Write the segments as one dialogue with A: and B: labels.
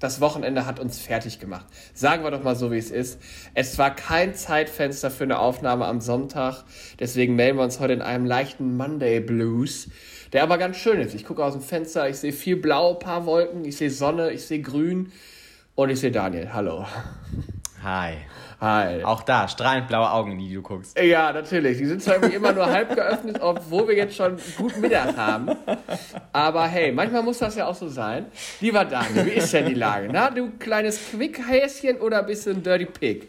A: das Wochenende hat uns fertig gemacht. Sagen wir doch mal so, wie es ist. Es war kein Zeitfenster für eine Aufnahme am Sonntag. Deswegen melden wir uns heute in einem leichten Monday Blues, der aber ganz schön ist. Ich gucke aus dem Fenster, ich sehe viel Blau, paar Wolken, ich sehe Sonne, ich sehe Grün und ich sehe Daniel. Hallo.
B: Hi.
A: Hi.
B: Auch da, strahlend blaue Augen, in die du guckst.
A: Ja, natürlich. Die sind zwar irgendwie immer nur halb geöffnet, obwohl wir jetzt schon gut Mittag haben. Aber hey, manchmal muss das ja auch so sein. Lieber Daniel, wie ist denn die Lage? Na, du kleines Quickhäschen oder bist du ein Dirty Pig?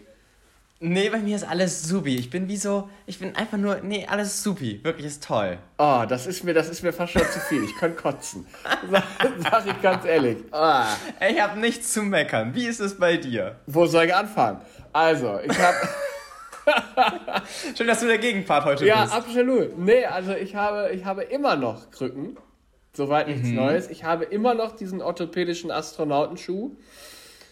B: Nee, bei mir ist alles supi. Ich bin wie so, ich bin einfach nur, nee, alles supi. Wirklich ist toll.
A: Oh, das ist mir, das ist mir fast schon zu viel. Ich könnte kotzen. Sag, sag ich ganz ehrlich. Oh.
B: Ich habe nichts zu meckern. Wie ist es bei dir?
A: Wo soll ich anfangen? Also, ich habe.
B: Schön, dass du der Gegenpart heute
A: ja,
B: bist.
A: Ja, absolut. Nee, also ich habe, ich habe immer noch Krücken. Soweit nichts mhm. Neues. Ich habe immer noch diesen orthopädischen Astronautenschuh.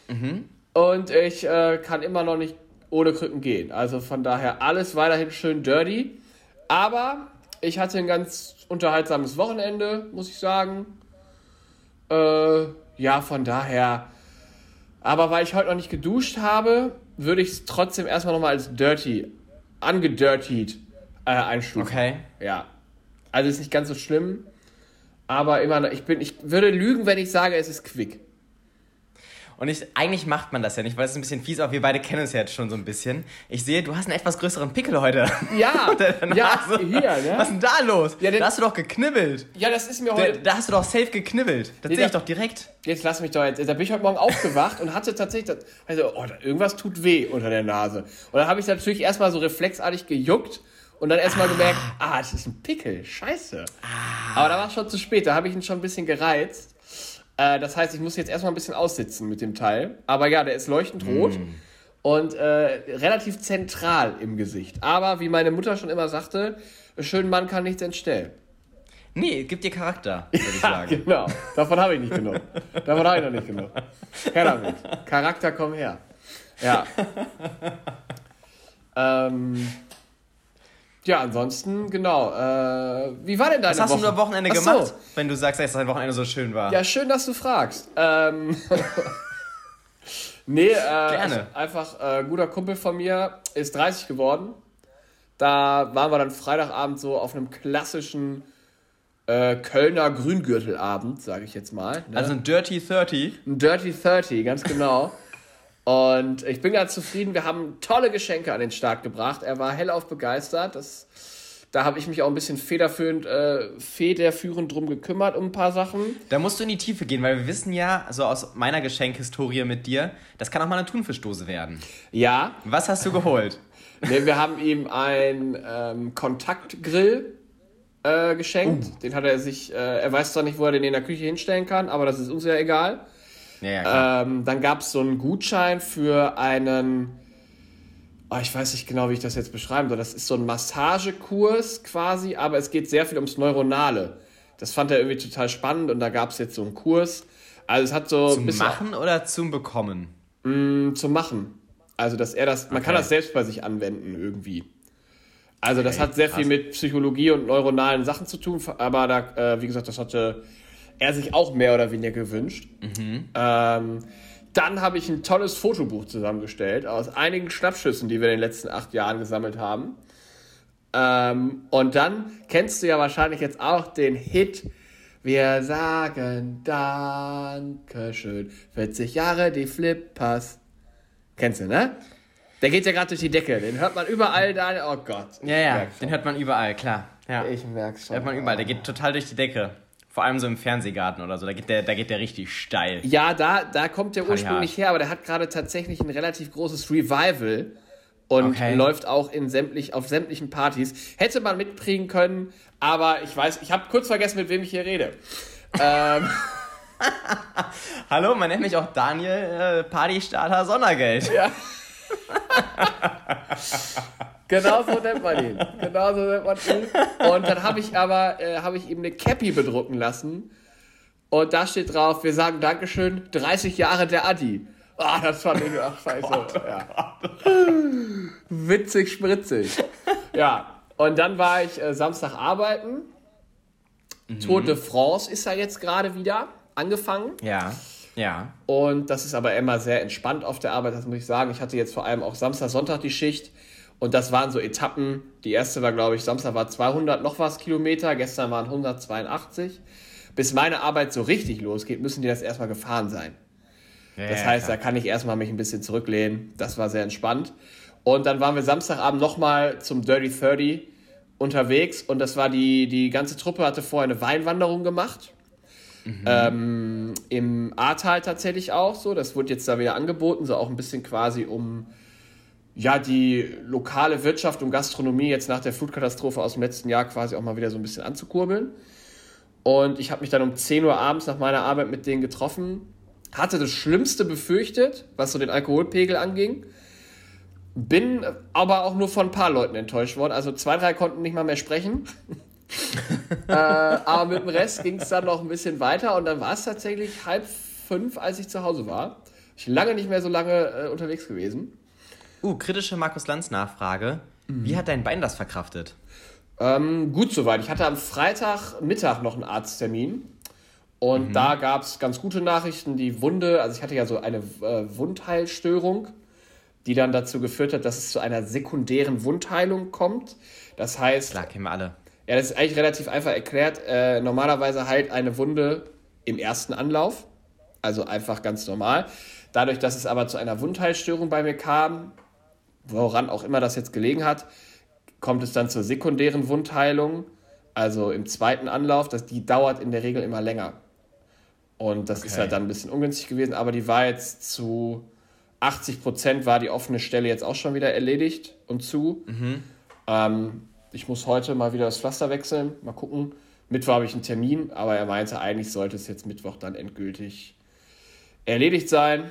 A: Mhm. Und ich äh, kann immer noch nicht ohne Krücken gehen. Also von daher alles weiterhin schön dirty. Aber ich hatte ein ganz unterhaltsames Wochenende, muss ich sagen. Äh, ja, von daher. Aber weil ich heute noch nicht geduscht habe, würde ich es trotzdem erstmal nochmal als dirty, angedirtied äh, einstufen.
B: Okay.
A: Ja. Also ist nicht ganz so schlimm. Aber immer noch, ich bin, ich würde lügen, wenn ich sage, es ist quick.
B: Und ich, eigentlich macht man das ja nicht, weil es ist ein bisschen fies, aber wir beide kennen es ja jetzt schon so ein bisschen. Ich sehe, du hast einen etwas größeren Pickel heute.
A: Ja, ja hier, ne?
B: Was ist denn da los? Ja, da hast du doch geknibbelt.
A: Ja, das ist mir heute...
B: Da, da hast du doch safe geknibbelt. Das nee, sehe ich doch direkt.
A: Jetzt lass mich doch jetzt... Da bin ich heute Morgen aufgewacht und hatte tatsächlich... Das, also, oh, irgendwas tut weh unter der Nase. Und dann habe ich natürlich erstmal so reflexartig gejuckt und dann erstmal ah. gemerkt, ah, das ist ein Pickel, scheiße. Ah. Aber da war es schon zu spät, da habe ich ihn schon ein bisschen gereizt. Äh, das heißt, ich muss jetzt erstmal ein bisschen aussitzen mit dem Teil. Aber ja, der ist leuchtend rot mm. und äh, relativ zentral im Gesicht. Aber wie meine Mutter schon immer sagte, schönen Mann kann nichts entstellen.
B: Nee, gibt dir Charakter, würde ich sagen.
A: genau. Davon habe ich nicht genug. Davon habe ich noch nicht genug. Her damit. Charakter, komm her. Ja. ähm, ja, ansonsten, genau. Äh, wie war denn deine
B: Was hast
A: Woche?
B: du am Wochenende Ach gemacht, so. wenn du sagst, dass dein Wochenende so schön war?
A: Ja, schön, dass du fragst. Ähm, nee, äh, Gerne. einfach äh, guter Kumpel von mir ist 30 geworden. Da waren wir dann Freitagabend so auf einem klassischen äh, Kölner Grüngürtelabend, sage ich jetzt mal.
B: Ne? Also ein Dirty 30?
A: Ein Dirty 30, ganz genau. Und ich bin ganz zufrieden. Wir haben tolle Geschenke an den Start gebracht. Er war hellauf begeistert. Das, da habe ich mich auch ein bisschen federführend, äh, federführend drum gekümmert um ein paar Sachen.
B: Da musst du in die Tiefe gehen, weil wir wissen ja, so aus meiner Geschenkhistorie mit dir, das kann auch mal eine Thunfischdose werden.
A: Ja.
B: Was hast du geholt?
A: nee, wir haben ihm einen ähm, Kontaktgrill äh, geschenkt. Uh. Den hat er sich, äh, er weiß zwar nicht, wo er den in der Küche hinstellen kann, aber das ist uns ja egal. Ja, ja, ähm, dann gab es so einen Gutschein für einen, oh, ich weiß nicht genau, wie ich das jetzt beschreiben soll. Das ist so ein Massagekurs quasi, aber es geht sehr viel ums Neuronale. Das fand er irgendwie total spannend und da gab es jetzt so einen Kurs. Also es hat so
B: zum Machen oder zum Bekommen?
A: Mh, mm, zum Machen. Also dass er das, man okay. kann das selbst bei sich anwenden irgendwie. Also das okay, hat sehr krass. viel mit Psychologie und neuronalen Sachen zu tun, aber da, äh, wie gesagt, das hatte er sich auch mehr oder weniger gewünscht. Mhm. Ähm, dann habe ich ein tolles Fotobuch zusammengestellt aus einigen Schnappschüssen, die wir in den letzten acht Jahren gesammelt haben. Ähm, und dann kennst du ja wahrscheinlich jetzt auch den Hit. Wir sagen Dankeschön. 40 Jahre die Flippers. Kennst du, ne? Der geht ja gerade durch die Decke. Den hört man überall da. Oh Gott.
B: Ja, ja, den hört man überall, klar. Ja.
A: Ich merk's schon.
B: Hört man überall. Der geht total durch die Decke. Vor allem so im Fernsehgarten oder so, da geht der, da geht der richtig steil.
A: Ja, da, da kommt der ursprünglich her, aber der hat gerade tatsächlich ein relativ großes Revival und okay. läuft auch in sämtlich, auf sämtlichen Partys. Hätte man mitbringen können, aber ich weiß, ich habe kurz vergessen, mit wem ich hier rede. ähm.
B: Hallo, man nennt mich auch Daniel äh, Partystarter Sondergeld. Ja.
A: Genau so nennt man ihn. Genau so nennt man ihn. Und dann habe ich aber äh, hab ich ihm eine Cappy bedrucken lassen. Und da steht drauf, wir sagen Dankeschön, 30 Jahre der Adi. Ah, das fand ich, ach scheiße. Oh ja. Witzig, spritzig. Ja, und dann war ich äh, Samstag arbeiten. Mhm. Tour de France ist ja jetzt gerade wieder angefangen.
B: Ja. Ja.
A: Und das ist aber immer sehr entspannt auf der Arbeit, das muss ich sagen. Ich hatte jetzt vor allem auch Samstag, Sonntag die Schicht. Und das waren so Etappen. Die erste war, glaube ich, Samstag war 200 noch was Kilometer, gestern waren 182. Bis meine Arbeit so richtig losgeht, müssen die das erstmal gefahren sein. Ja, das heißt, klar. da kann ich erstmal mich ein bisschen zurücklehnen. Das war sehr entspannt. Und dann waren wir Samstagabend nochmal zum Dirty 30 unterwegs und das war die, die ganze Truppe hatte vorher eine Weinwanderung gemacht. Mhm. Ähm, Im Ahrtal tatsächlich auch so. Das wurde jetzt da wieder angeboten, so auch ein bisschen quasi um ja, die lokale Wirtschaft und Gastronomie jetzt nach der Flutkatastrophe aus dem letzten Jahr quasi auch mal wieder so ein bisschen anzukurbeln. Und ich habe mich dann um 10 Uhr abends nach meiner Arbeit mit denen getroffen hatte das Schlimmste befürchtet, was so den Alkoholpegel anging. Bin aber auch nur von ein paar Leuten enttäuscht worden. Also zwei, drei konnten nicht mal mehr sprechen. äh, aber mit dem Rest ging es dann noch ein bisschen weiter und dann war es tatsächlich halb fünf, als ich zu Hause war. Ich lange nicht mehr so lange äh, unterwegs gewesen.
B: Uh, kritische Markus Lanz Nachfrage. Mhm. Wie hat dein Bein das verkraftet?
A: Ähm, gut soweit. Ich hatte am Freitagmittag noch einen Arzttermin und mhm. da gab es ganz gute Nachrichten. Die Wunde, also ich hatte ja so eine äh, Wundheilstörung, die dann dazu geführt hat, dass es zu einer sekundären Wundheilung kommt. Das heißt.
B: Klar, kennen wir alle.
A: Ja, das ist eigentlich relativ einfach erklärt. Äh, normalerweise heilt eine Wunde im ersten Anlauf. Also einfach ganz normal. Dadurch, dass es aber zu einer Wundheilstörung bei mir kam, woran auch immer das jetzt gelegen hat, kommt es dann zur sekundären Wundheilung. Also im zweiten Anlauf, das, die dauert in der Regel immer länger. Und das okay. ist halt dann ein bisschen ungünstig gewesen, aber die war jetzt zu 80 Prozent war die offene Stelle jetzt auch schon wieder erledigt und zu. Mhm. Ähm, ich muss heute mal wieder das Pflaster wechseln, mal gucken. Mittwoch habe ich einen Termin, aber er meinte, eigentlich sollte es jetzt Mittwoch dann endgültig erledigt sein.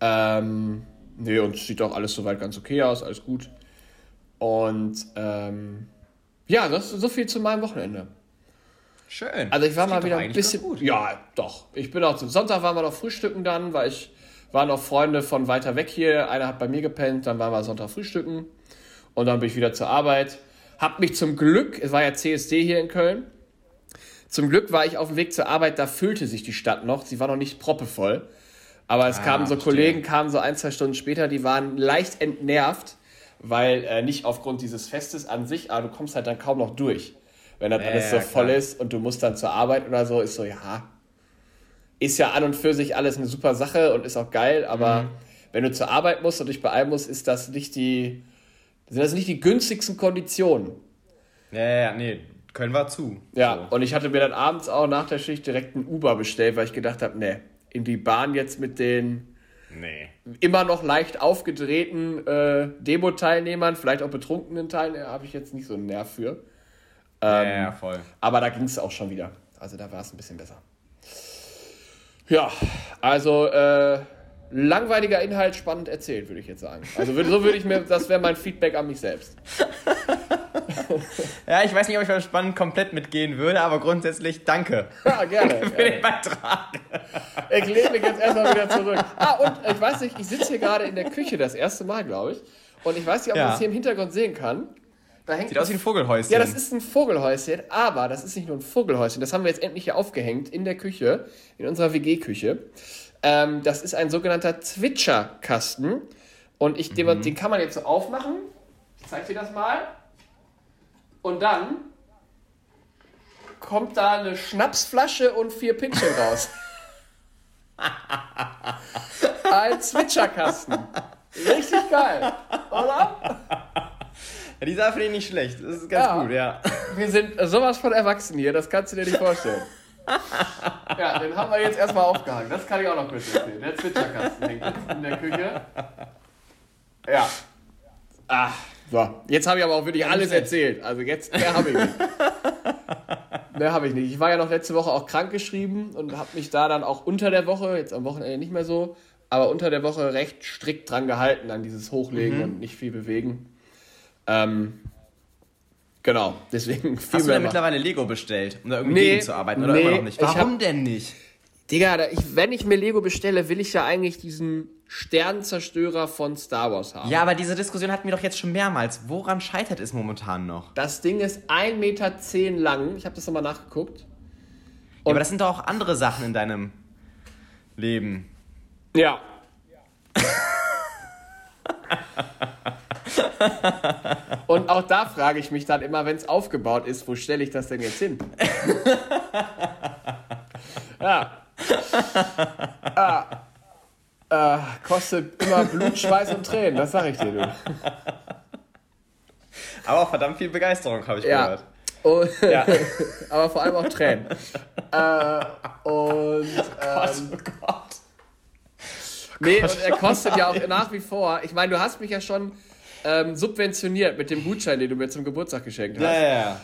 A: Ähm, nee, und sieht auch alles soweit ganz okay aus, alles gut. Und ähm, ja, das ist so viel zu meinem Wochenende.
B: Schön.
A: Also ich war mal wieder ein bisschen. Gut. Ja, doch. Ich bin auch zum Sonntag waren wir noch frühstücken dann, weil ich waren noch Freunde von weiter weg hier. Einer hat bei mir gepennt, dann waren wir Sonntag frühstücken und dann bin ich wieder zur Arbeit. Hab mich zum Glück, es war ja CSD hier in Köln. Zum Glück war ich auf dem Weg zur Arbeit, da füllte sich die Stadt noch. Sie war noch nicht proppevoll. Aber es ah, kamen so Kollegen, kamen so ein, zwei Stunden später, die waren leicht entnervt, weil äh, nicht aufgrund dieses Festes an sich, aber du kommst halt dann kaum noch durch. Wenn das ja, alles so voll ist und du musst dann zur Arbeit oder so, ist so, ja, ist ja an und für sich alles eine super Sache und ist auch geil, aber mhm. wenn du zur Arbeit musst und dich beeilen musst, ist das nicht die, sind das nicht die günstigsten Konditionen.
B: Ja, ja, nee, Köln war zu.
A: Ja, so. und ich hatte mir dann abends auch nach der Schicht direkt ein Uber bestellt, weil ich gedacht habe, nee, in die Bahn jetzt mit den nee. immer noch leicht aufgedrehten äh, Demo-Teilnehmern, vielleicht auch betrunkenen Teilnehmern, habe ich jetzt nicht so einen Nerv für.
B: Ähm, ja, ja, voll.
A: Aber da ging es auch schon wieder. Also da war es ein bisschen besser. Ja, also äh, langweiliger Inhalt, spannend erzählt, würde ich jetzt sagen. Also so würde ich mir, das wäre mein Feedback an mich selbst.
B: ja, ich weiß nicht, ob ich beim Spannend komplett mitgehen würde, aber grundsätzlich danke.
A: Ja, gerne. Für gerne. den Beitrag. Ich lehne mich jetzt erstmal wieder zurück. Ah, und ich weiß nicht, ich sitze hier gerade in der Küche das erste Mal, glaube ich. Und ich weiß nicht, ob ja. man das hier im Hintergrund sehen kann.
B: Da hängt Sieht aus wie ein Vogelhäuschen.
A: Ja, das ist ein Vogelhäuschen, aber das ist nicht nur ein Vogelhäuschen. Das haben wir jetzt endlich hier aufgehängt in der Küche, in unserer WG-Küche. Ähm, das ist ein sogenannter Zwitscherkasten. Und ich, mhm. den, kann man jetzt so aufmachen. Ich zeige dir das mal. Und dann kommt da eine Schnapsflasche und vier Pinchen raus. ein Zwitscherkasten. Richtig geil, oder?
B: Ja, die Sache finde ich nicht schlecht. Das ist ganz ja. gut, ja.
A: Wir sind sowas von erwachsen hier, das kannst du dir nicht vorstellen. Ja, den haben wir jetzt erstmal aufgehangen. Das kann ich auch noch kurz erzählen. Der Zwitscherkasten hängt jetzt in der Küche. Ja. Ah, so. Jetzt habe ich aber auch wirklich alles erzählt. Also jetzt, mehr habe ich nicht. mehr habe ich nicht. Ich war ja noch letzte Woche auch krank geschrieben und habe mich da dann auch unter der Woche, jetzt am Wochenende nicht mehr so, aber unter der Woche recht strikt dran gehalten an dieses Hochlegen mhm. und nicht viel bewegen. Ähm, genau, deswegen
B: viel Hast du denn mittlerweile Lego bestellt, um da irgendwie nee, zu arbeiten oder nee, immer noch nicht? Warum hab, denn nicht?
A: Digga, ich, wenn ich mir Lego bestelle, will ich ja eigentlich diesen Sternzerstörer von Star Wars haben.
B: Ja, aber diese Diskussion hatten wir doch jetzt schon mehrmals. Woran scheitert es momentan noch?
A: Das Ding ist 1,10 Meter lang. Ich habe das nochmal nachgeguckt.
B: Ja, aber das sind doch auch andere Sachen in deinem leben.
A: Ja. Und auch da frage ich mich dann immer, wenn es aufgebaut ist, wo stelle ich das denn jetzt hin? ja. ah. Äh, kostet immer Blut, Schweiß und Tränen, das sage ich dir, du.
B: Aber auch verdammt viel Begeisterung, habe ich ja. gehört.
A: Und, ja. aber vor allem auch Tränen. äh, und. Ähm, oh Gott, oh Gott. Nee, und er kostet ja auch nach wie vor. Ich meine, du hast mich ja schon ähm, subventioniert mit dem Gutschein, den du mir zum Geburtstag geschenkt hast. Ja, ja, ja.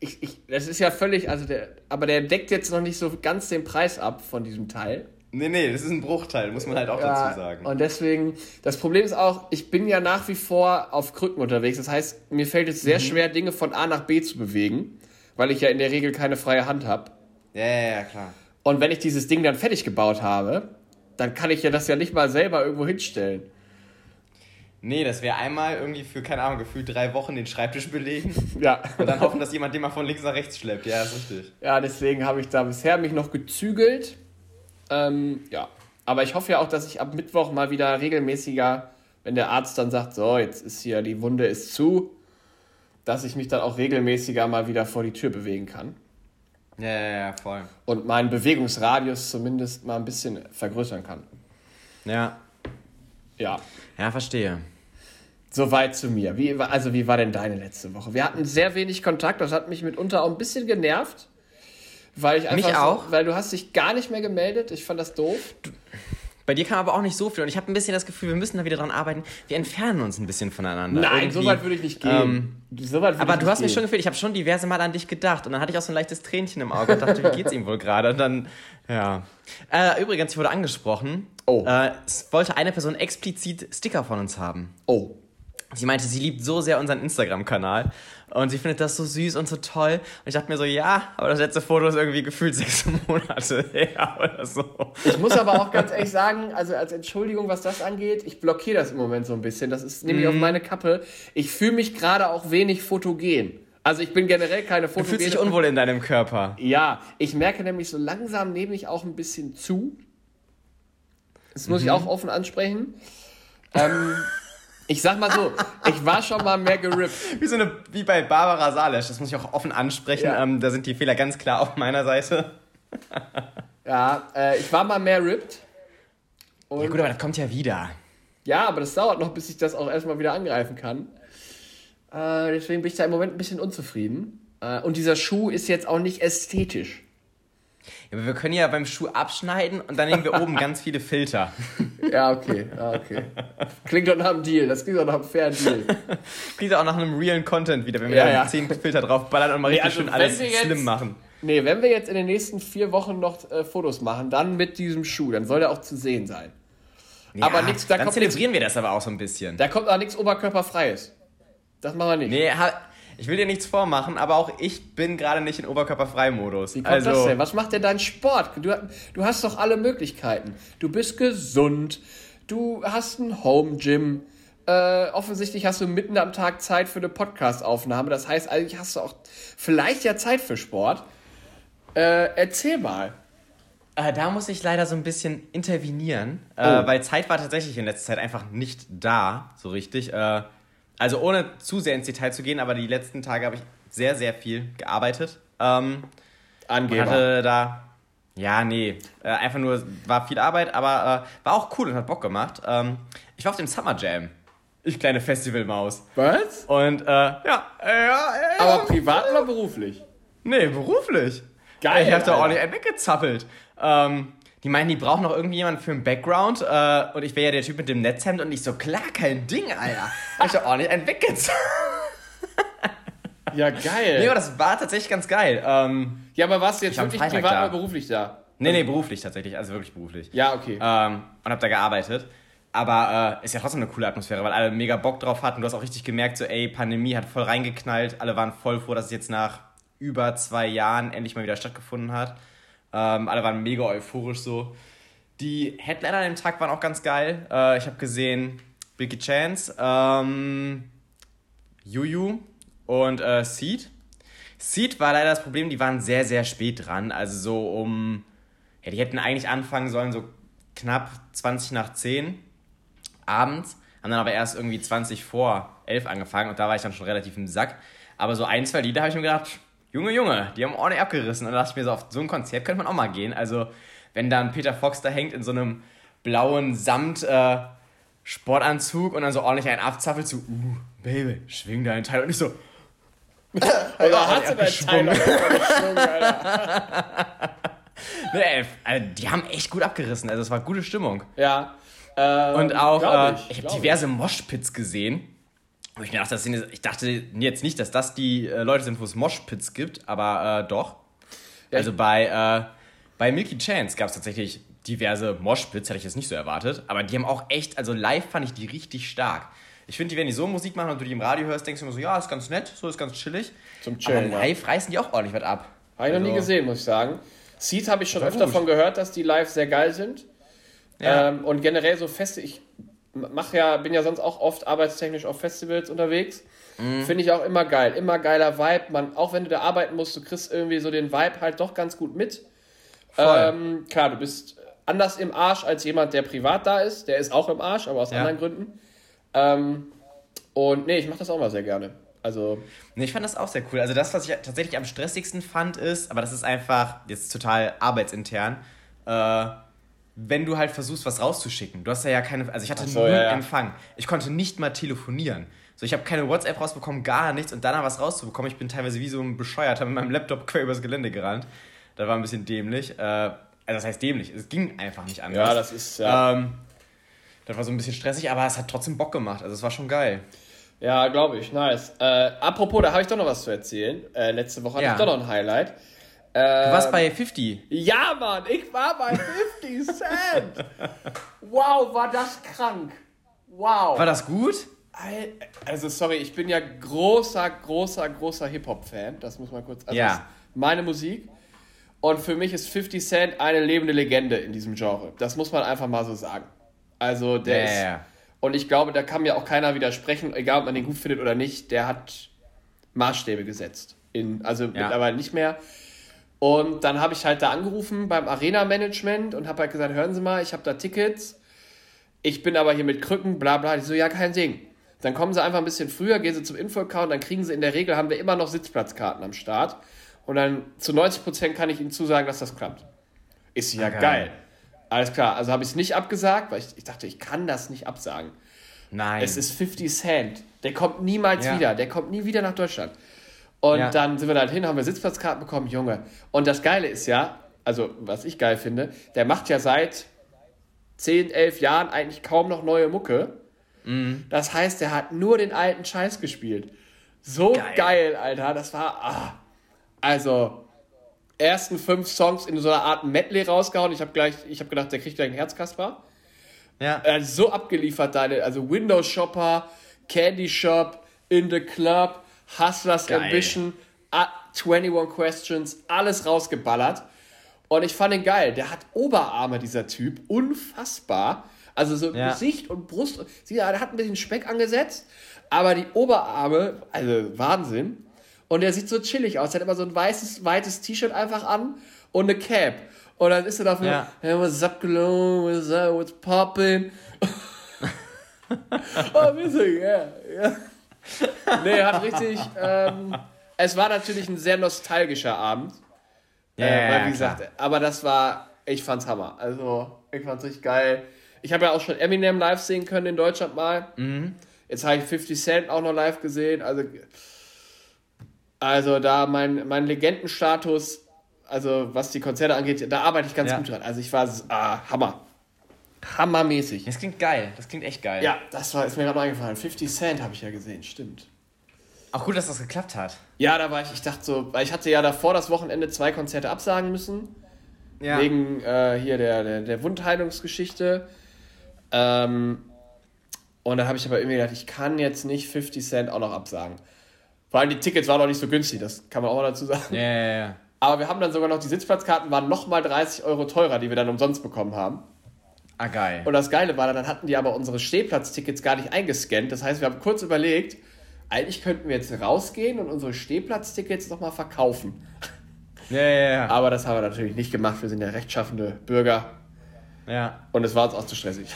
A: Ich, ich, das ist ja völlig, also der, aber der deckt jetzt noch nicht so ganz den Preis ab von diesem Teil.
B: Nee, nee, das ist ein Bruchteil, muss man halt auch ja, dazu sagen.
A: Und deswegen, das Problem ist auch, ich bin ja nach wie vor auf Krücken unterwegs. Das heißt, mir fällt es sehr mhm. schwer, Dinge von A nach B zu bewegen, weil ich ja in der Regel keine freie Hand habe.
B: Ja, ja, ja, klar.
A: Und wenn ich dieses Ding dann fertig gebaut habe, dann kann ich ja das ja nicht mal selber irgendwo hinstellen.
B: Nee, das wäre einmal irgendwie für, keine Ahnung, gefühlt drei Wochen den Schreibtisch belegen. Ja. Und dann hoffen, dass jemand den mal von links nach rechts schleppt. Ja, ist richtig.
A: Ja, deswegen habe ich da bisher mich noch gezügelt. Ähm, ja. Aber ich hoffe ja auch, dass ich ab Mittwoch mal wieder regelmäßiger, wenn der Arzt dann sagt, so, jetzt ist hier, die Wunde ist zu, dass ich mich dann auch regelmäßiger mal wieder vor die Tür bewegen kann.
B: Ja, ja, ja, voll.
A: Und meinen Bewegungsradius zumindest mal ein bisschen vergrößern kann.
B: Ja.
A: Ja.
B: Ja, verstehe.
A: Soweit zu mir. Wie, also, wie war denn deine letzte Woche? Wir hatten sehr wenig Kontakt, das hat mich mitunter auch ein bisschen genervt. Weil ich einfach.
B: Mich auch.
A: So, weil du hast dich gar nicht mehr gemeldet. Ich fand das doof. Du,
B: bei dir kam aber auch nicht so viel und ich habe ein bisschen das Gefühl, wir müssen da wieder dran arbeiten. Wir entfernen uns ein bisschen voneinander.
A: Nein, Irgendwie. so weit würde ich nicht gehen. Ähm,
B: so aber du hast gehen. mir schon gefühlt, ich habe schon diverse Mal an dich gedacht und dann hatte ich auch so ein leichtes Tränchen im Auge und dachte, wie geht's ihm wohl gerade? Und dann, ja. Äh, übrigens, ich wurde angesprochen. Oh. Äh, es wollte eine Person explizit Sticker von uns haben.
A: Oh.
B: Sie meinte, sie liebt so sehr unseren Instagram-Kanal und sie findet das so süß und so toll. Und ich dachte mir so, ja, aber das letzte Foto ist irgendwie gefühlt sechs Monate her oder so.
A: Ich muss aber auch ganz ehrlich sagen, also als Entschuldigung, was das angeht, ich blockiere das im Moment so ein bisschen. Das ist nämlich mm. auf meine Kappe. Ich fühle mich gerade auch wenig fotogen. Also ich bin generell keine
B: Fotogene. Du fühlst dich unwohl in deinem Körper.
A: Ja, ich merke nämlich so langsam nehme ich auch ein bisschen zu. Das muss mhm. ich auch offen ansprechen. Ähm, ich sag mal so, ich war schon mal mehr gerippt.
B: Wie, so eine, wie bei Barbara Salesch, das muss ich auch offen ansprechen. Ja. Ähm, da sind die Fehler ganz klar auf meiner Seite.
A: ja, äh, ich war mal mehr ripped.
B: ja gut, aber das kommt ja wieder.
A: Ja, aber das dauert noch, bis ich das auch erstmal wieder angreifen kann. Äh, deswegen bin ich da im Moment ein bisschen unzufrieden. Äh, und dieser Schuh ist jetzt auch nicht ästhetisch.
B: Ja, aber wir können ja beim Schuh abschneiden und dann nehmen wir oben ganz viele Filter.
A: Ja, okay, ja, okay. Klingt doch nach einem Deal. Das klingt doch nach einem fairen Deal.
B: Klingt auch nach einem realen Content wieder, wenn wir ja, da ja. 10 Filter draufballern und mal richtig also schön alles schlimm machen.
A: Nee, wenn wir jetzt in den nächsten vier Wochen noch äh, Fotos machen, dann mit diesem Schuh, dann soll der auch zu sehen sein.
B: Ja, aber nichts, da dann kommt zelebrieren nix, wir das aber auch so ein bisschen.
A: Da kommt auch nichts Oberkörperfreies. Das machen wir nicht.
B: Nee, ich will dir nichts vormachen, aber auch ich bin gerade nicht in Oberkörperfrei-Modus.
A: Wie kommt also, das denn? Was macht denn dein Sport? Du, du hast doch alle Möglichkeiten. Du bist gesund, du hast ein Home-Gym. Äh, offensichtlich hast du mitten am Tag Zeit für eine Podcast-Aufnahme. Das heißt, eigentlich hast du auch vielleicht ja Zeit für Sport. Äh, erzähl mal.
B: Äh, da muss ich leider so ein bisschen intervenieren, äh, oh. weil Zeit war tatsächlich in letzter Zeit einfach nicht da, so richtig. Äh, also ohne zu sehr ins Detail zu gehen, aber die letzten Tage habe ich sehr, sehr viel gearbeitet. Ähm,
A: Angeber.
B: hatte da, ja, nee, äh, einfach nur, war viel Arbeit, aber äh, war auch cool und hat Bock gemacht. Ähm, ich war auf dem Summer Jam. Ich kleine Festivalmaus.
A: Was?
B: Und, äh, ja, ja, ja.
A: Aber privat oder beruflich?
B: Nee, beruflich. Geil. Ich hab da ordentlich einen weggezappelt. Ähm, die meinen, die brauchen noch irgendjemanden für einen Background. Äh, und ich wäre ja der Typ mit dem Netzhemd und ich so, klar, kein Ding, Alter. ich hab ordentlich einen weggezogen.
A: ja, geil.
B: Nee, aber das war tatsächlich ganz geil. Ähm,
A: ja, aber warst du jetzt wirklich privat oder beruflich da?
B: Nee, nee, beruflich tatsächlich, also wirklich beruflich.
A: Ja, okay.
B: Ähm, und hab da gearbeitet. Aber äh, ist ja trotzdem eine coole Atmosphäre, weil alle mega Bock drauf hatten. Du hast auch richtig gemerkt, so, ey, Pandemie hat voll reingeknallt. Alle waren voll froh, dass es jetzt nach über zwei Jahren endlich mal wieder stattgefunden hat. Ähm, alle waren mega euphorisch so. Die Headliner an dem Tag waren auch ganz geil. Äh, ich habe gesehen Biggie Chance, ähm, Juju und äh, Seed. Seed war leider das Problem, die waren sehr, sehr spät dran. Also so um, Ja, die hätten eigentlich anfangen sollen, so knapp 20 nach 10 abends, haben dann aber erst irgendwie 20 vor 11 angefangen und da war ich dann schon relativ im Sack. Aber so ein, zwei Lieder habe ich mir gedacht, Junge, Junge, die haben ordentlich abgerissen. Und da dachte ich mir so, auf so ein Konzert könnte man auch mal gehen. Also, wenn dann Peter Fox da hängt in so einem blauen Samt äh, Sportanzug und dann so ordentlich einen abzappelt, so, uh, Baby, schwing deinen Teil. Und ich so, Alter, hast du deinen Teil geschwungen, Alter. nee, also die haben echt gut abgerissen. Also, es war gute Stimmung.
A: Ja.
B: Ähm, und auch, äh, ich, ich habe diverse Moshpits gesehen. Und ich, dachte, sind, ich dachte jetzt nicht, dass das die äh, Leute sind, wo es Moshpits gibt, aber äh, doch. Ja, also bei, äh, bei Milky Chance gab es tatsächlich diverse Moshpits, hätte ich jetzt nicht so erwartet. Aber die haben auch echt, also live fand ich die richtig stark. Ich finde, die, wenn die so Musik machen und du die im Radio hörst, denkst du immer so, ja, ist ganz nett, so ist ganz chillig. Zum Chillen. Aber live ja. reißen die auch ordentlich was ab.
A: Habe ich also, noch nie also gesehen, muss ich sagen. Seed habe ich schon öfter davon gehört, dass die live sehr geil sind. Ja. Ähm, und generell so Feste, ich mach ja, bin ja sonst auch oft arbeitstechnisch auf Festivals unterwegs. Mhm. Finde ich auch immer geil. Immer geiler Vibe. Man, auch wenn du da arbeiten musst, du kriegst irgendwie so den Vibe halt doch ganz gut mit. Ähm, klar, du bist anders im Arsch als jemand, der privat da ist. Der ist auch im Arsch, aber aus ja. anderen Gründen. Ähm, und nee, ich mache das auch mal sehr gerne. Also.
B: Nee, ich fand das auch sehr cool. Also das, was ich tatsächlich am stressigsten fand, ist, aber das ist einfach jetzt total arbeitsintern, äh, wenn du halt versuchst, was rauszuschicken. Du hast ja, ja keine, also ich hatte so, null ja, ja. Empfang. Ich konnte nicht mal telefonieren. So, ich habe keine WhatsApp rausbekommen, gar nichts und dann was rauszubekommen. Ich bin teilweise wie so ein Bescheuerter mit meinem Laptop quer übers Gelände gerannt. Das war ein bisschen dämlich. Äh, also das heißt dämlich, es ging einfach nicht anders.
A: Ja, das ist, ja. Ähm,
B: das war so ein bisschen stressig, aber es hat trotzdem Bock gemacht. Also es war schon geil.
A: Ja, glaube ich, nice. Äh, apropos, da habe ich doch noch was zu erzählen. Äh, letzte Woche hatte ich doch noch ein Highlight.
B: Ähm, du warst bei 50.
A: Ja, Mann, ich war bei 50 Cent. wow, war das krank. Wow.
B: War das gut?
A: Also, sorry, ich bin ja großer, großer, großer Hip-Hop-Fan. Das muss man kurz. Also
B: ja.
A: meine Musik. Und für mich ist 50 Cent eine lebende Legende in diesem Genre. Das muss man einfach mal so sagen. Also, der yeah. ist. Und ich glaube, da kann mir auch keiner widersprechen, egal ob man den gut findet oder nicht. Der hat Maßstäbe gesetzt. In, also ja. mittlerweile nicht mehr. Und dann habe ich halt da angerufen beim Arena-Management und habe halt gesagt, hören Sie mal, ich habe da Tickets, ich bin aber hier mit Krücken, bla bla. Ich so, ja, kein Ding. Dann kommen Sie einfach ein bisschen früher, gehen Sie zum Info-Account, dann kriegen Sie in der Regel, haben wir immer noch Sitzplatzkarten am Start. Und dann zu 90% kann ich Ihnen zusagen, dass das klappt. Ist ja okay. geil. Alles klar, also habe ich es nicht abgesagt, weil ich, ich dachte, ich kann das nicht absagen.
B: Nein.
A: Es ist 50 Cent. Der kommt niemals ja. wieder. Der kommt nie wieder nach Deutschland. Und ja. dann sind wir da halt hin, haben wir Sitzplatzkarten bekommen, Junge. Und das Geile ist ja, also was ich geil finde, der macht ja seit 10, 11 Jahren eigentlich kaum noch neue Mucke. Mhm. Das heißt, der hat nur den alten Scheiß gespielt. So geil, geil Alter. Das war, ah. also, ersten fünf Songs in so einer Art Medley rausgehauen. Ich habe gleich, ich habe gedacht, der kriegt gleich einen Herzkasper. Ja. Er hat so abgeliefert, deine, also Windows Shopper, Candy Shop, In the Club, Hustlers Geil. Ambition, 21 Questions, alles rausgeballert. Und ich fand ihn geil. Der hat Oberarme, dieser Typ. Unfassbar. Also so ja. Gesicht und Brust. Sie, der hat ein bisschen Speck angesetzt. Aber die Oberarme, also Wahnsinn. Und der sieht so chillig aus. Er hat immer so ein weißes, weites T-Shirt einfach an und eine Cap. Und dann ist er dafür, ja. hey, what's up, Cologne, what's up, what's poppin'? oh, wir singen, ja. ja nee, hat richtig. Ähm, es war natürlich ein sehr nostalgischer Abend. Ja, äh, weil, wie gesagt, aber das war, ich fand's Hammer. Also, ich fand's richtig geil. Ich habe ja auch schon Eminem live sehen können in Deutschland mal. Mhm. Jetzt habe ich 50 Cent auch noch live gesehen. Also, also da mein, mein Legendenstatus, also was die Konzerte angeht, da arbeite ich ganz ja. gut dran. Also ich war ah, Hammer. Hammermäßig.
B: Das klingt geil. Das klingt echt geil.
A: Ja, das war, ist mir gerade eingefallen. 50 Cent habe ich ja gesehen, stimmt.
B: Auch gut, dass das geklappt hat.
A: Ja, da war ich, ich dachte so, weil ich hatte ja davor das Wochenende zwei Konzerte absagen müssen. Ja. Wegen äh, hier der, der, der Wundheilungsgeschichte. Ähm, und dann habe ich aber irgendwie gedacht, ich kann jetzt nicht 50 Cent auch noch absagen. Vor allem die Tickets waren auch nicht so günstig, das kann man auch mal dazu sagen.
B: Ja, ja, ja.
A: Aber wir haben dann sogar noch, die Sitzplatzkarten waren nochmal 30 Euro teurer, die wir dann umsonst bekommen haben.
B: Ah, geil.
A: Und das Geile war, dann hatten die aber unsere Stehplatztickets gar nicht eingescannt. Das heißt, wir haben kurz überlegt, eigentlich könnten wir jetzt rausgehen und unsere Stehplatztickets nochmal verkaufen.
B: Ja, ja, ja.
A: Aber das haben wir natürlich nicht gemacht. Wir sind ja rechtschaffende Bürger.
B: Ja.
A: Und es war uns auch zu stressig.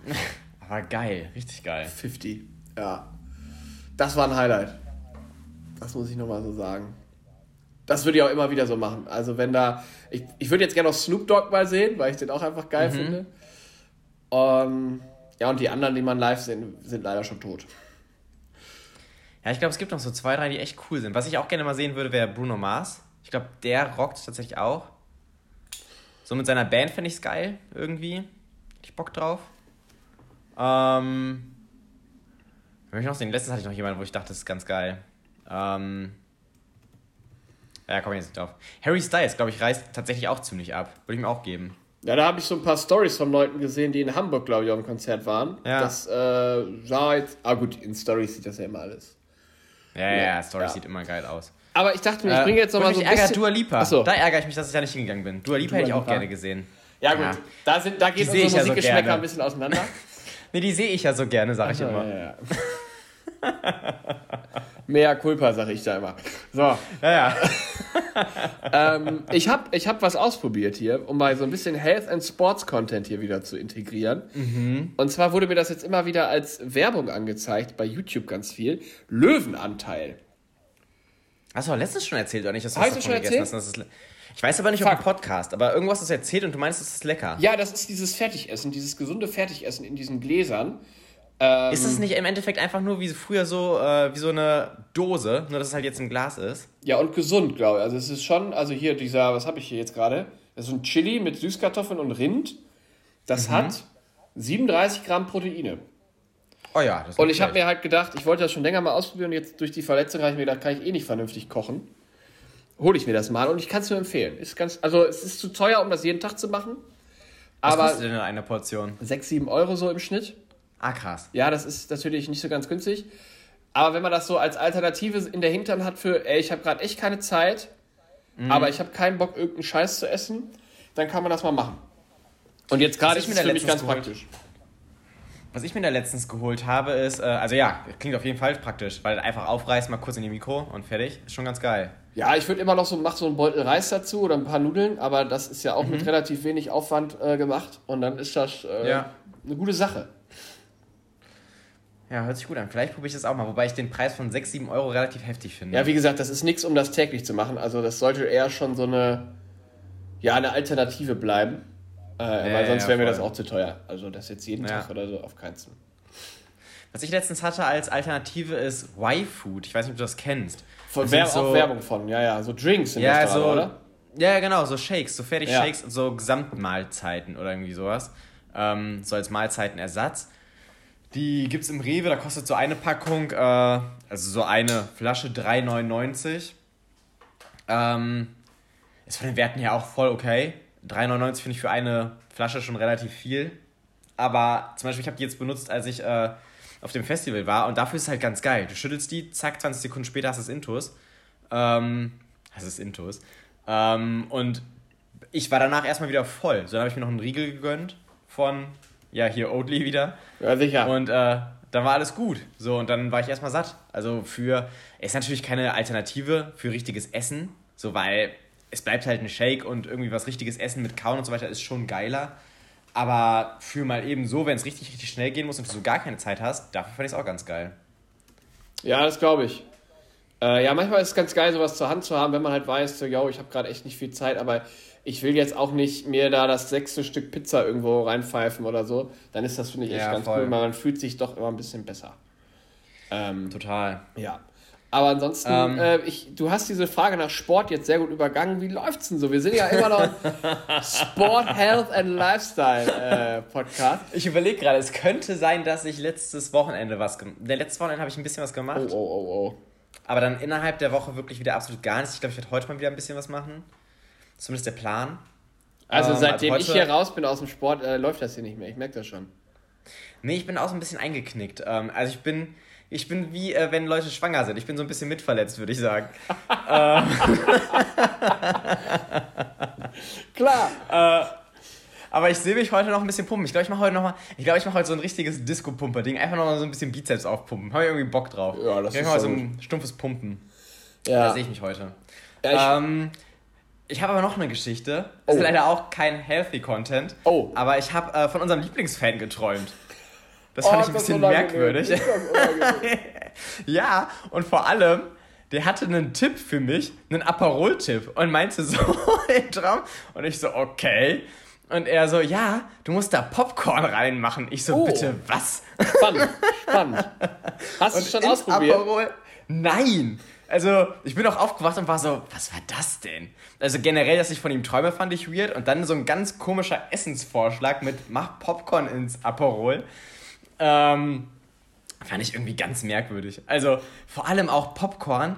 B: Aber geil, richtig geil.
A: 50. Ja. Das war ein Highlight. Das muss ich nochmal so sagen. Das würde ich auch immer wieder so machen. Also wenn da. Ich, ich würde jetzt gerne noch Snoop Dogg mal sehen, weil ich den auch einfach geil mhm. finde. Und, ja, und die anderen, die man live sehen, sind leider schon tot.
B: Ja, ich glaube, es gibt noch so zwei, drei, die echt cool sind. Was ich auch gerne mal sehen würde, wäre Bruno Mars. Ich glaube, der rockt tatsächlich auch. So mit seiner Band finde ich es geil, irgendwie. Hätte ich Bock drauf. Ähm. Wenn ich noch sehen, letztens hatte ich noch jemanden, wo ich dachte, das ist ganz geil. Ähm. Ja, komm jetzt nicht drauf. Harry Styles, glaube ich, reißt tatsächlich auch ziemlich ab. Würde ich mir auch geben.
A: Ja, da habe ich so ein paar Stories von Leuten gesehen, die in Hamburg, glaube ich, auf dem Konzert waren. Ja. Das äh, sah jetzt. Ah, gut, in Stories sieht das ja immer alles.
B: Ja, ja, ja Stories ja. sieht immer geil aus.
A: Aber ich dachte mir, ich bringe jetzt nochmal so
B: ein bisschen... Dua Lipa. Achso. Da ärgere ich mich, dass ich da nicht hingegangen bin. Dua Lipa Dua hätte ich auch gerne gesehen.
A: Ja, gut. Ja. Da, sind, da geht unsere Musikgeschmäcker ja so ein bisschen auseinander.
B: nee, die sehe ich ja so gerne, sage ich immer. Ja, ja.
A: Mehr Culpa, sag ich da immer. So.
B: Ja, ja.
A: ähm, ich habe ich hab was ausprobiert hier, um mal so ein bisschen Health and Sports Content hier wieder zu integrieren. Mhm. Und zwar wurde mir das jetzt immer wieder als Werbung angezeigt, bei YouTube ganz viel. Löwenanteil.
B: Hast du auch letztens schon erzählt, oder nicht?
A: Dass du Hast du schon erzählt? Hast,
B: das ist, ich weiß aber nicht, Fuck. ob im Podcast, aber irgendwas hast du erzählt und du meinst, es ist lecker.
A: Ja, das ist dieses Fertigessen, dieses gesunde Fertigessen in diesen Gläsern.
B: Ähm, ist das nicht im Endeffekt einfach nur wie früher so, äh, wie so eine Dose, nur dass es halt jetzt im Glas ist?
A: Ja, und gesund, glaube ich. Also es ist schon, also hier dieser, was habe ich hier jetzt gerade? Das ist ein Chili mit Süßkartoffeln und Rind. Das mhm. hat 37 Gramm Proteine.
B: Oh ja,
A: das Und ich habe mir halt gedacht, ich wollte das schon länger mal ausprobieren und jetzt durch die Verletzung habe ich mir gedacht, kann ich eh nicht vernünftig kochen. Hole ich mir das mal und ich kann es nur empfehlen. Ist ganz, also es ist zu teuer, um das jeden Tag zu machen.
B: Was aber kostet denn eine Portion?
A: 6, 7 Euro so im Schnitt.
B: Ah, krass.
A: Ja, das ist natürlich nicht so ganz günstig. Aber wenn man das so als Alternative in der Hintern hat für, ey, ich habe gerade echt keine Zeit, mhm. aber ich habe keinen Bock, irgendeinen Scheiß zu essen, dann kann man das mal machen. Und jetzt gerade ist es für mich ganz geholt. praktisch.
B: Was ich mir da letztens geholt habe, ist, äh, also ja, klingt auf jeden Fall praktisch, weil einfach aufreißt, mal kurz in die Mikro und fertig. Ist schon ganz geil.
A: Ja, ich würde immer noch so, mach so einen Beutel Reis dazu oder ein paar Nudeln, aber das ist ja auch mhm. mit relativ wenig Aufwand äh, gemacht und dann ist das äh, ja. eine gute Sache.
B: Ja, hört sich gut an. Vielleicht probiere ich das auch mal, wobei ich den Preis von 6, 7 Euro relativ heftig finde.
A: Ja, wie gesagt, das ist nichts, um das täglich zu machen. Also das sollte eher schon so eine, ja, eine Alternative bleiben. Äh, ja, weil sonst ja, wäre mir das auch zu teuer. Also das jetzt jeden ja. Tag oder so auf keinen Fall.
B: Was ich letztens hatte als Alternative ist Y-Food. Ich weiß nicht, ob du das kennst.
A: Von Wer so, auch Werbung von, ja, ja. So Drinks sind ja, das
B: so,
A: oder?
B: Ja, genau, so Shakes, so Fertig-Shakes und so Gesamtmahlzeiten oder irgendwie sowas. Ähm, so als Mahlzeitenersatz. Die gibt es im Rewe, da kostet so eine Packung, äh, also so eine Flasche 3,99. Ähm, ist von den Werten her auch voll okay. 3,99 finde ich für eine Flasche schon relativ viel. Aber zum Beispiel, ich habe die jetzt benutzt, als ich äh, auf dem Festival war und dafür ist es halt ganz geil. Du schüttelst die, zack, 20 Sekunden später hast du es Intus. Ähm, hast es Intus. Ähm, und ich war danach erstmal wieder voll. So, dann habe ich mir noch einen Riegel gegönnt von ja, hier Oatly wieder.
A: Ja, sicher.
B: Und äh, dann war alles gut. So, und dann war ich erstmal satt. Also für, ist natürlich keine Alternative für richtiges Essen, so, weil es bleibt halt ein Shake und irgendwie was richtiges Essen mit Kauen und so weiter ist schon geiler. Aber für mal eben so, wenn es richtig, richtig schnell gehen muss und du so gar keine Zeit hast, dafür fand ich es auch ganz geil.
A: Ja, das glaube ich. Äh, ja, manchmal ist es ganz geil, sowas zur Hand zu haben, wenn man halt weiß, so, yo, ich habe gerade echt nicht viel Zeit, aber ich will jetzt auch nicht mir da das sechste Stück Pizza irgendwo reinpfeifen oder so, dann ist das, finde ich, echt ja, ganz voll. cool, weil man fühlt sich doch immer ein bisschen besser.
B: Ähm, Total.
A: Ja. Aber ansonsten, ähm, äh, ich, du hast diese Frage nach Sport jetzt sehr gut übergangen. Wie läuft's denn so? Wir sind ja immer noch ein Sport, Health and Lifestyle äh, Podcast.
B: Ich überlege gerade, es könnte sein, dass ich letztes Wochenende was gemacht habe. Letztes Wochenende habe ich ein bisschen was gemacht.
A: Oh, oh, oh, oh.
B: Aber dann innerhalb der Woche wirklich wieder absolut gar nichts. Ich glaube, ich werde heute mal wieder ein bisschen was machen. Zumindest der Plan.
A: Also ähm, seitdem also ich hier raus bin aus dem Sport, äh, läuft das hier nicht mehr. Ich merke das schon.
B: Nee, ich bin auch so ein bisschen eingeknickt. Ähm, also ich bin, ich bin wie äh, wenn Leute schwanger sind. Ich bin so ein bisschen mitverletzt, würde ich sagen. Ähm.
A: Klar.
B: Äh, aber ich sehe mich heute noch ein bisschen pumpen. Ich glaube, ich mache heute noch mal, ich glaube, ich mache heute so ein richtiges Disco-Pumper-Ding. Einfach noch mal so ein bisschen Bizeps aufpumpen. Habe ich irgendwie Bock drauf.
A: Ja, das
B: ich
A: ist
B: mal so ein stumpfes Pumpen.
A: Ja.
B: Da sehe ich mich heute.
A: Ja, ich, ähm,
B: Ich habe aber noch eine Geschichte. Das oh. ist leider auch kein healthy Content. Oh. Aber ich habe äh, von unserem Lieblingsfan geträumt. Das fand oh, ich ein bisschen merkwürdig. ja, und vor allem, der hatte einen Tipp für mich, einen Aperol-Tipp und meinte so im Traum. Und ich so, okay. Und er so, ja, du musst da Popcorn reinmachen. Ich so, oh. bitte, was? Spannend, spannend. Hast du schon ausprobiert? Aperol, nein. Also, ich bin auch aufgewacht und war so, was war das denn? Also generell, dass ich von ihm träume, fand ich weird. Und dann so ein ganz komischer Essensvorschlag mit, mach Popcorn ins Aperol. Ähm, fand ich irgendwie ganz merkwürdig. Also, vor allem auch Popcorn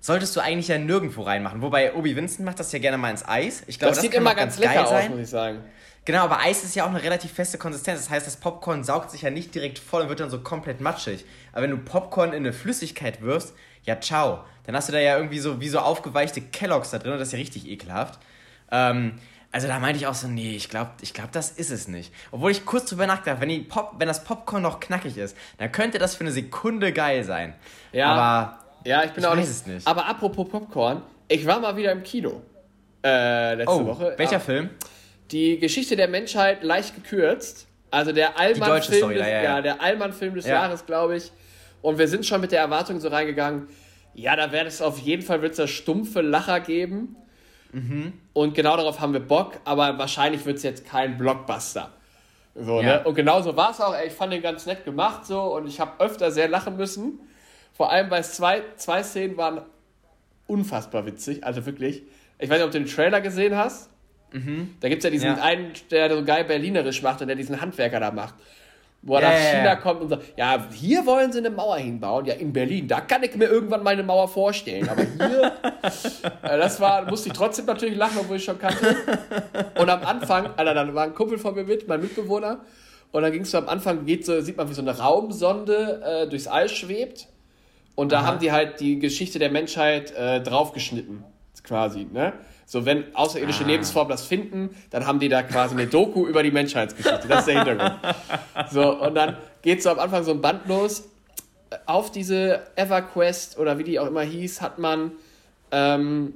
B: solltest du eigentlich ja nirgendwo reinmachen. Wobei Obi Vincent macht das ja gerne mal ins Eis. Ich glaube, das, das sieht immer ganz, ganz lecker aus, muss ich sagen. Genau, aber Eis ist ja auch eine relativ feste Konsistenz. Das heißt, das Popcorn saugt sich ja nicht direkt voll und wird dann so komplett matschig. Aber wenn du Popcorn in eine Flüssigkeit wirfst, ja, ciao. Dann hast du da ja irgendwie so wie so aufgeweichte Kelloggs da drin und das ist ja richtig ekelhaft. Ähm, also da meinte ich auch so, nee, ich glaube, ich glaub, das ist es nicht. Obwohl ich kurz drüber nachgedacht wenn, Pop, wenn das Popcorn noch knackig ist, dann könnte das für eine Sekunde geil sein.
A: Ja,
B: aber
A: ja, ich bin ich auch nicht, es nicht. Aber apropos Popcorn, ich war mal wieder im Kino äh, letzte oh, Woche.
B: Welcher ah, Film?
A: Die Geschichte der Menschheit leicht gekürzt. Also der Allmann-Film des, ja, ja. ja, der Allmann -Film des Jahres, glaube ich. Und wir sind schon mit der Erwartung so reingegangen, ja, da wird es auf jeden Fall wird's da stumpfe Lacher geben. Mhm. Und genau darauf haben wir Bock, aber wahrscheinlich wird es jetzt kein Blockbuster. So, ja. ne? Und genauso war es auch. Ey, ich fand den ganz nett gemacht so und ich habe öfter sehr lachen müssen. Vor allem, weil zwei, zwei Szenen waren unfassbar witzig. Also wirklich. Ich weiß nicht, ob du den Trailer gesehen hast. Mhm. Da gibt es ja diesen ja. einen, der so geil Berlinerisch macht und der diesen Handwerker da macht wo er ja, nach China kommt und sagt, ja, hier wollen sie eine Mauer hinbauen. Ja, in Berlin, da kann ich mir irgendwann meine Mauer vorstellen. Aber hier, äh, das war, musste ich trotzdem natürlich lachen, obwohl ich schon kannte. Und am Anfang, Alter, dann war ein Kumpel von mir mit, mein Mitbewohner. Und dann ging es so am Anfang, geht so, sieht man, wie so eine Raumsonde äh, durchs All schwebt. Und da Aha. haben die halt die Geschichte der Menschheit äh, draufgeschnitten, quasi, ne? So, wenn außerirdische ah. Lebensformen das finden, dann haben die da quasi eine Doku über die Menschheitsgeschichte. Das ist der Hintergrund. So, und dann geht so am Anfang so ein Band los. Auf diese EverQuest oder wie die auch immer hieß, hat man ähm,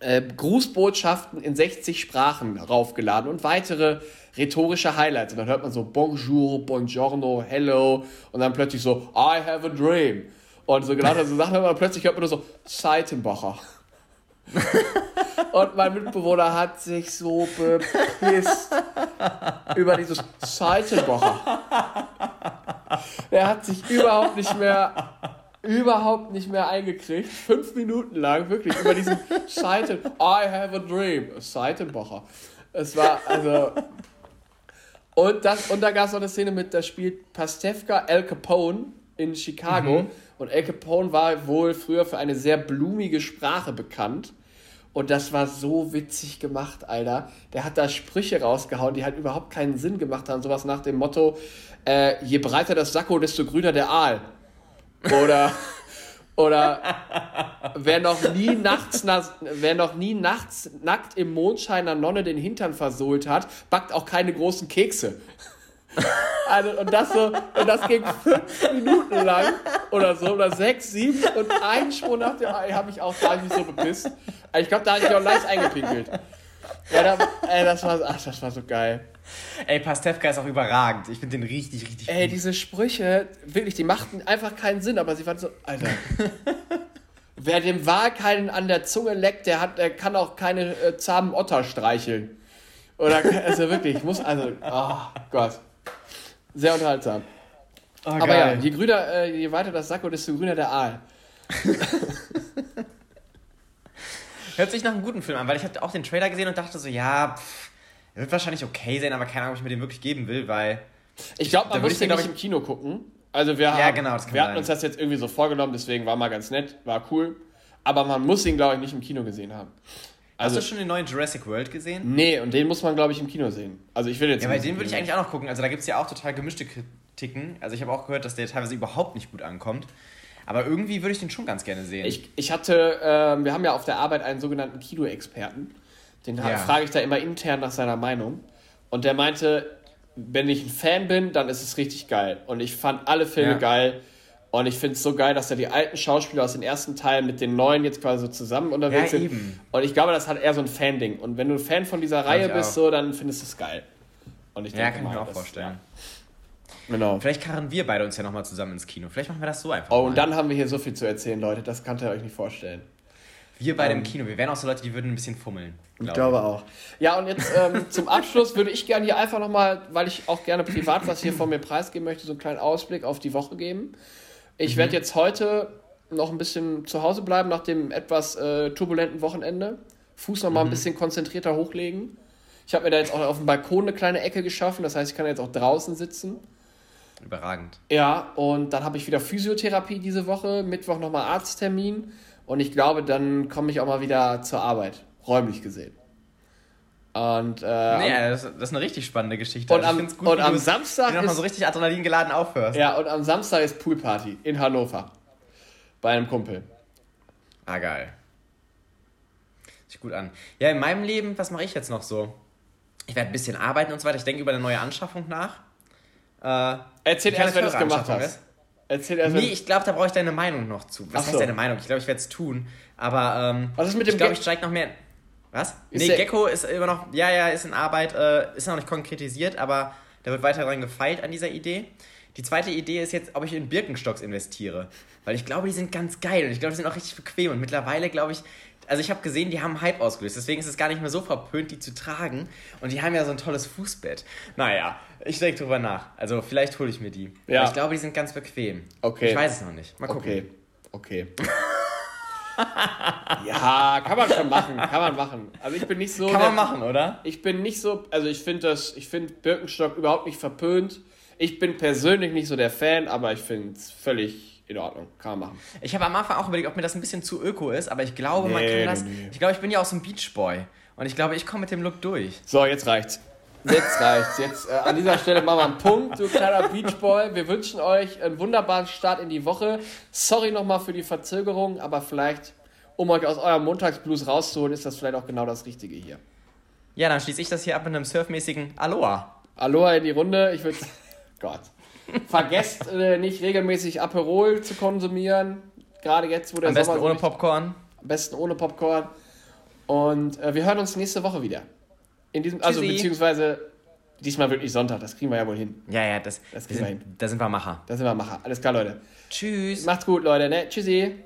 A: äh, Grußbotschaften in 60 Sprachen raufgeladen und weitere rhetorische Highlights. Und dann hört man so Bonjour, Buongiorno, Hello und dann plötzlich so I have a dream. Und so genau so Sachen, aber plötzlich hört man nur so Seitenbacher. Und mein Mitbewohner hat sich so bepisst über dieses Seitenbacher. Er hat sich überhaupt nicht mehr überhaupt nicht mehr eingekriegt. Fünf Minuten lang, wirklich, über diesen Seiten. I have a dream. Seitenbacher. Es war, also. Und, das, und da gab es auch eine Szene mit, da spielt Pastewka Al Capone in Chicago. Mhm. Und Al Capone war wohl früher für eine sehr blumige Sprache bekannt. Und das war so witzig gemacht, Alter. Der hat da Sprüche rausgehauen, die halt überhaupt keinen Sinn gemacht haben. Sowas nach dem Motto, äh, je breiter das Sakko, desto grüner der Aal. Oder, oder wer noch nie nachts, wer noch nie nachts nackt im Mondschein einer Nonne den Hintern versohlt hat, backt auch keine großen Kekse. Also, und das so, und das ging fünf Minuten lang oder so, oder sechs, sieben und ein Sprung nach dem Ei habe ich auch, da ich mich so bepisst. Ich glaube, da habe ich auch leicht eingepinkelt. Ja, da, ey, das war, ach, das war so geil.
B: Ey, Pastewka ist auch überragend. Ich finde den richtig, richtig
A: Ey, gut. diese Sprüche, wirklich, die machten einfach keinen Sinn, aber sie waren so, Alter. Wer dem Wal keinen an der Zunge leckt, der, hat, der kann auch keine äh, zahmen Otter streicheln. Oder, also wirklich, ich muss, also, oh Gott. Sehr unterhaltsam. Oh, Aber ja, je grüner, äh, je weiter das Sakko, desto grüner der Aal.
B: Hört sich nach einem guten Film an, weil ich hatte auch den Trailer gesehen und dachte so, ja, pff, wird wahrscheinlich okay sein, aber keine Ahnung, ob ich mir den wirklich geben will, weil.
A: Ich glaube, man muss den, glaube ich, im Kino gucken. Also wir, haben, genau, wir hatten uns das jetzt irgendwie so vorgenommen, deswegen war mal ganz nett, war cool. Aber man muss ihn, glaube ich, nicht im Kino gesehen haben.
B: Also, Hast du schon den neuen Jurassic World gesehen?
A: Nee, und den muss man, glaube ich, im Kino sehen. Also ich will jetzt.
B: Ja, weil den würde ich eigentlich auch noch gucken. Also da gibt es ja auch total gemischte Kritiken. Also ich habe auch gehört, dass der teilweise überhaupt nicht gut ankommt. Aber irgendwie würde ich den schon ganz gerne sehen.
A: Ich, ich hatte, äh, wir haben ja auf der Arbeit einen sogenannten Kino-Experten. Den ja. frage ich da immer intern nach seiner Meinung. Und der meinte, wenn ich ein Fan bin, dann ist es richtig geil. Und ich fand alle Filme ja. geil. Und ich finde es so geil, dass da die alten Schauspieler aus den ersten Teilen mit den neuen jetzt quasi so zusammen unterwegs
B: Ja,
A: sind.
B: eben.
A: Und ich glaube, das hat eher so ein Fan-Ding. Und wenn du ein Fan von dieser Reihe bist,
B: auch.
A: so, dann findest du es geil. Und ich
B: Ja,
A: denke
B: kann ich mir auch
A: das-
B: vorstellen.
A: Ja, genau.
B: Vielleicht karren wir beide uns ja nochmal zusammen ins Kino. Vielleicht machen wir das so einfach.
A: Oh,
B: mal.
A: und dann haben wir hier so viel zu erzählen, Leute. Das könnt ihr euch nicht vorstellen.
B: Wir beide im Kino. Wir wären auch so Leute, die würden ein bisschen fummeln.
A: Ich
B: glaub
A: glaube auch. Ja, und jetzt ähm, zum Abschlusch würde ich gerne hier einfach nochmal, weil ich auch gerne privat was hier von mir preisgeben möchte, so einen kleinen Ausblick auf die Woche geben. Ich werde jetzt heute noch ein bisschen zu Hause bleiben nach dem etwas äh, turbulenten Wochenende. Fuß noch mal ein bisschen konzentrierter hochlegen. Ich habe mir da jetzt auch auf dem Balkon eine kleine Ecke geschaffen, das heißt, ich kann jetzt auch draußen sitzen.
B: Überragend.
A: Ja, und dann habe ich wieder Physiotherapie diese Woche, Mittwoch nochmal Arzttermin und ich glaube, dann komme ich auch mal wieder zur Arbeit, räumlich gesehen. Und, äh,
B: Nee, das, das ist eine richtig spannende Geschichte.
A: und
B: Also
A: am,
B: gut,
A: und am
B: du
A: Samstag
B: nochmal
A: ist,
B: so richtig Adrenalin geladen aufhörst.
A: ja, und am Samstag ist Poolparty in Hannover bei einem Kumpel.
B: Ah, geil. Sich gut an. Ja, in meinem Leben, was mache ich jetzt noch so? Ich werde ein bisschen arbeiten und so weiter. Ich denke über eine neue Anschaffung nach. Äh,
A: Erzähl erst, wenn du es gemacht hast. Erzähl erst,
B: Nee, ich glaube, da brauche ich deine Meinung noch zu. Was
A: Ach
B: heißt
A: so.
B: deine Meinung? Ich glaube, ich werde es tun. Aber ähm,
A: Was ist mit dem
B: ich glaube, ich steige noch mehr. Was?
A: Ist
B: nee, Gecko ist immer noch, ja, ja, ist in Arbeit, äh, ist noch nicht konkretisiert, aber da wird weiter dran gefeilt an dieser Idee. Die zweite Idee ist jetzt, ob ich in Birkenstocks investiere. Weil ich glaube, die sind ganz geil und ich glaube, die sind auch richtig bequem. Und mittlerweile glaube ich, also ich habe gesehen, die haben Hype ausgelöst. Deswegen ist es gar nicht mehr so verpönt, die zu tragen. Und die haben ja so ein tolles Fußbett. Naja, ich denke drüber nach. Also vielleicht hole ich mir die.
A: Ja.
B: Aber ich glaube, die sind ganz bequem.
A: Okay.
B: Ich weiß es noch nicht. Mal gucken.
A: okay, okay. ja, kann man schon machen, kann man machen. Also ich bin nicht so...
B: Kann
A: der-
B: man machen, oder?
A: Ich bin nicht so, also ich finde das, ich finde Birkenstock überhaupt nicht verpönt. Ich bin persönlich nicht so der Fan, aber ich finde es völlig in Ordnung. Kann man machen.
B: Ich habe am Anfang auch überlegt, ob mir das ein bisschen zu öko ist, aber ich glaube, man
A: Nee,
B: kann das.
A: nee.
B: Ich glaube, ich bin ja auch so ein Beachboy. Und ich glaube, ich komme mit dem Look durch.
A: So, jetzt reicht's. Jetzt reicht's. Jetzt äh, an dieser Stelle machen wir einen Punkt, du kleiner Beachboy. Wir wünschen euch einen wunderbaren Start in die Woche. Sorry nochmal für die Verzögerung, aber vielleicht, um euch aus eurem Montagsblues rauszuholen, ist das vielleicht auch genau das Richtige hier.
B: Ja, dann schließe ich das hier ab mit einem surfmäßigen Aloha.
A: Aloha in die Runde. Ich würde. Gott. Vergesst äh, nicht regelmäßig Aperol zu konsumieren. Gerade jetzt, wo der
B: Am besten
A: Sommer so
B: ohne
A: richtig-
B: Popcorn.
A: Am besten ohne Popcorn. Und äh, wir hören uns nächste Woche wieder. In diesem, also
B: Tschüssi.
A: beziehungsweise diesmal wirklich Sonntag, das kriegen wir ja wohl hin.
B: Ja, ja, das,
A: Das kriegen wir
B: sind, da sind wir Macher.
A: Da sind wir Macher. Alles klar, Leute.
B: Tschüss.
A: Macht's gut, Leute. Ne? Tschüssi.